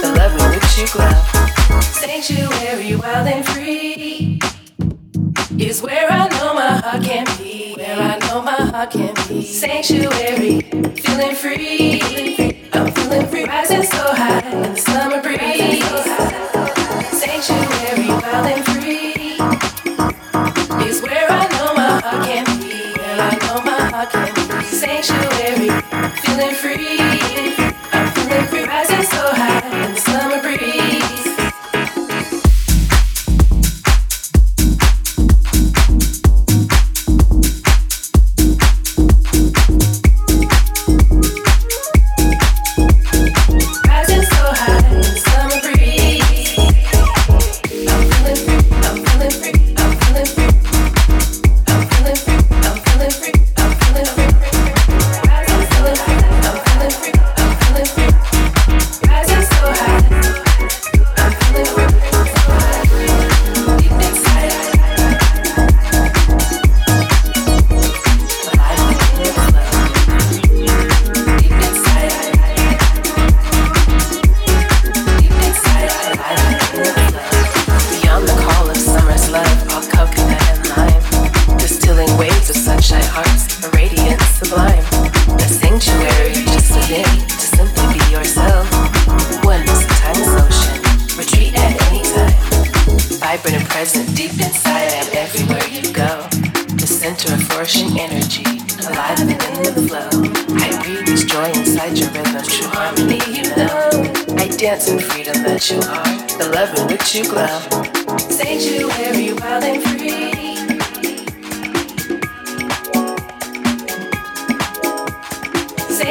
the love with which you glove. Sanctuary, wild and free, is where I know my heart can be. Where I know my heart can be. Sanctuary, feeling free. I'm feeling free, rising so high in the summer breeze.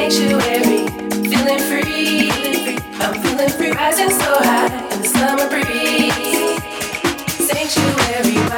sanctuary, feeling free. I'm feeling free, rising so high in the summer breeze. Sanctuary.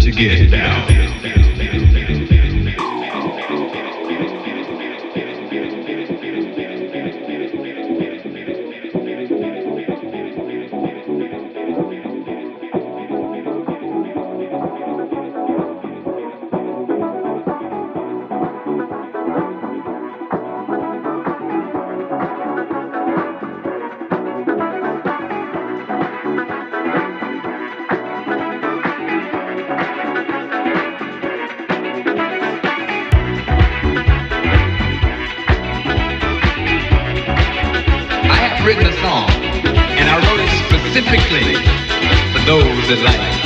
To get down. Specifically for